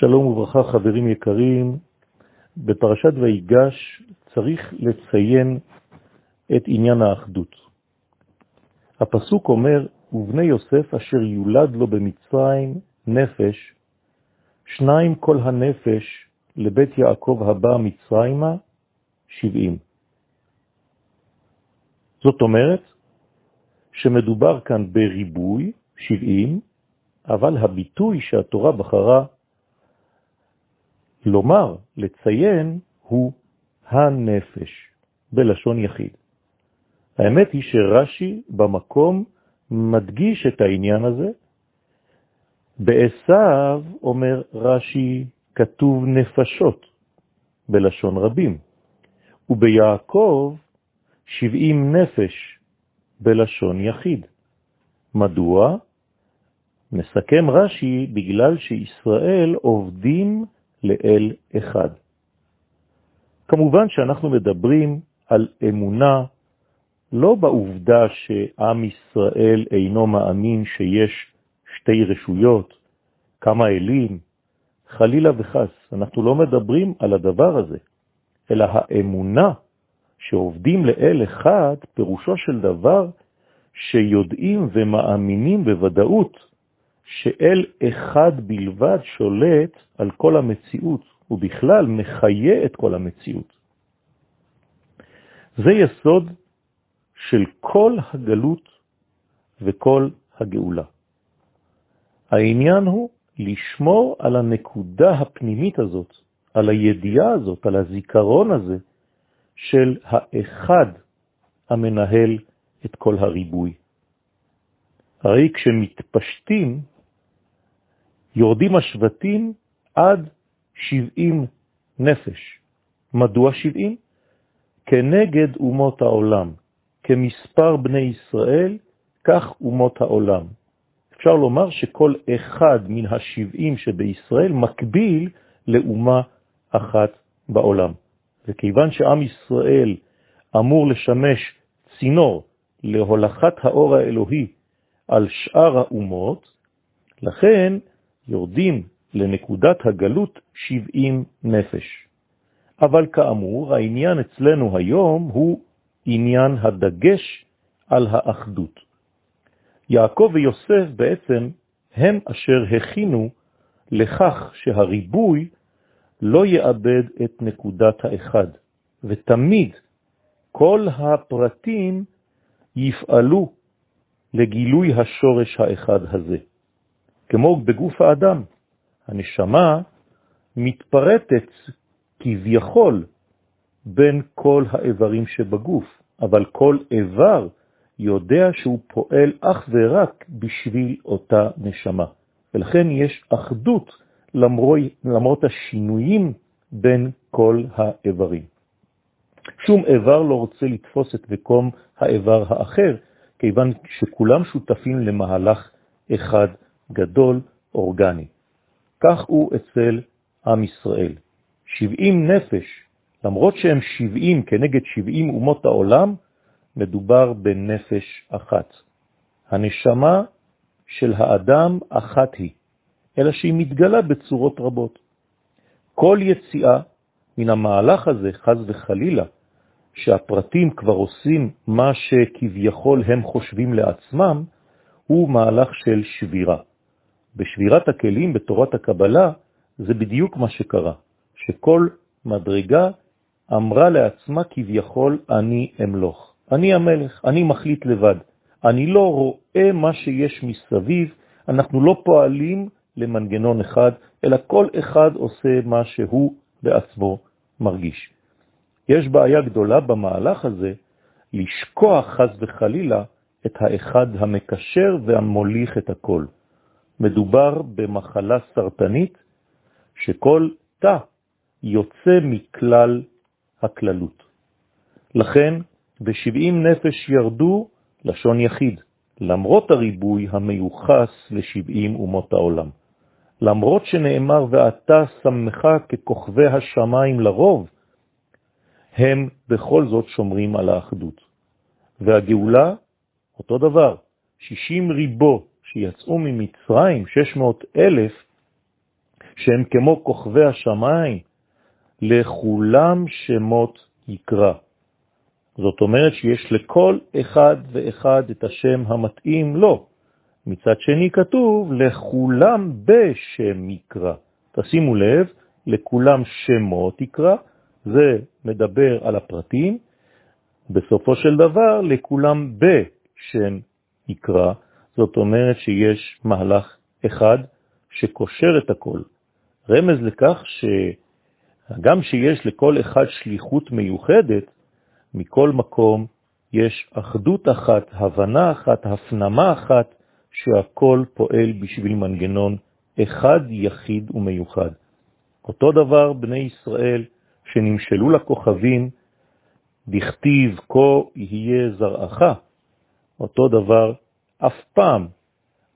שלום וברכה חברים יקרים, בפרשת ויגש צריך לציין את עניין האחדות. הפסוק אומר, ובני יוסף אשר יולד לו במצרים נפש, שניים כל הנפש לבית יעקב הבא מצרימה, שבעים. זאת אומרת שמדובר כאן בריבוי, שבעים, אבל הביטוי שהתורה בחרה לומר, לציין, הוא הנפש, בלשון יחיד. האמת היא שרש"י במקום מדגיש את העניין הזה. בעשיו, אומר רש"י, כתוב נפשות, בלשון רבים, וביעקב שבעים נפש, בלשון יחיד. מדוע? מסכם רש"י בגלל שישראל עובדים לאל אחד. כמובן שאנחנו מדברים על אמונה לא בעובדה שעם ישראל אינו מאמין שיש שתי רשויות, כמה אלים, חלילה וחס, אנחנו לא מדברים על הדבר הזה, אלא האמונה שעובדים לאל אחד, פירושו של דבר שיודעים ומאמינים בוודאות שאל אחד בלבד שולט על כל המציאות, ובכלל מחיה את כל המציאות. זה יסוד של כל הגלות וכל הגאולה. העניין הוא לשמור על הנקודה הפנימית הזאת, על הידיעה הזאת, על הזיכרון הזה של האחד המנהל את כל הריבוי. הרי כשמתפשטים יורדים השבטים עד 70 נפש. מדוע 70? כנגד אומות העולם, כמספר בני ישראל, כך אומות העולם. אפשר לומר שכל אחד מן השבעים שבישראל מקביל לאומה אחת בעולם. וכיוון שעם ישראל אמור לשמש צינור להולכת האור האלוהי על שאר האומות, לכן יורדים לנקודת הגלות 70 נפש. אבל כאמור, העניין אצלנו היום הוא עניין הדגש על האחדות. יעקב ויוסף בעצם הם אשר הכינו לכך שהריבוי לא יאבד את נקודת האחד, ותמיד כל הפרטים יפעלו לגילוי השורש האחד הזה. כמו בגוף האדם. הנשמה מתפרטת כביכול בין כל האיברים שבגוף, אבל כל איבר יודע שהוא פועל אך ורק בשביל אותה נשמה. ולכן יש אחדות למרות, למרות השינויים בין כל האיברים. שום איבר לא רוצה לתפוס את מקום האיבר האחר, כיוון שכולם שותפים למהלך אחד גדול, אורגני. כך הוא אצל עם ישראל. 70 נפש, למרות שהם 70 כנגד 70 אומות העולם, מדובר בנפש אחת. הנשמה של האדם אחת היא, אלא שהיא מתגלה בצורות רבות. כל יציאה מן המהלך הזה, חז וחלילה, שהפרטים כבר עושים מה שכביכול הם חושבים לעצמם, הוא מהלך של שבירה. בשבירת הכלים בתורת הקבלה זה בדיוק מה שקרה, שכל מדרגה אמרה לעצמה כביכול אני אמלוך, אני המלך, אני מחליט לבד, אני לא רואה מה שיש מסביב, אנחנו לא פועלים למנגנון אחד, אלא כל אחד עושה מה שהוא בעצמו מרגיש. יש בעיה גדולה במהלך הזה לשכוח חז וחלילה את האחד המקשר והמוליך את הכל. מדובר במחלה סרטנית שכל תא יוצא מכלל הכללות. לכן ב-70 נפש ירדו לשון יחיד, למרות הריבוי המיוחס ל-70 אומות העולם. למרות שנאמר ואתה שמך ככוכבי השמיים לרוב, הם בכל זאת שומרים על האחדות. והגאולה, אותו דבר, 60 ריבו שיצאו ממצרים, 600 אלף, שהם כמו כוכבי השמיים, לכולם שמות יקרא. זאת אומרת שיש לכל אחד ואחד את השם המתאים לו. מצד שני כתוב, לכולם בשם יקרא. תשימו לב, לכולם שמות יקרא, זה מדבר על הפרטים, בסופו של דבר לכולם בשם יקרא, זאת אומרת שיש מהלך אחד שקושר את הכל. רמז לכך שגם שיש לכל אחד שליחות מיוחדת, מכל מקום יש אחדות אחת, הבנה אחת, הפנמה אחת, שהכל פועל בשביל מנגנון אחד יחיד ומיוחד. אותו דבר בני ישראל שנמשלו לכוכבים, דכתיב כה יהיה זרעך, אותו דבר אף פעם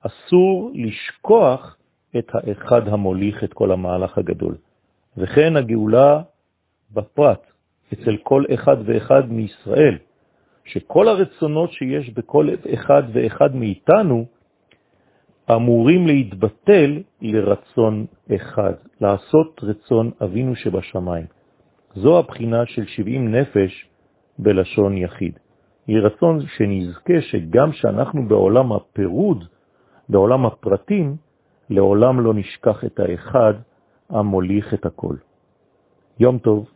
אסור לשכוח את האחד המוליך את כל המהלך הגדול. וכן הגאולה בפרט, אצל כל אחד ואחד מישראל, שכל הרצונות שיש בכל אחד ואחד מאיתנו אמורים להתבטל לרצון אחד, לעשות רצון אבינו שבשמיים. זו הבחינה של 70 נפש בלשון יחיד. היא רצון שנזכה שגם שאנחנו בעולם הפירוד, בעולם הפרטים, לעולם לא נשכח את האחד המוליך את הכל. יום טוב.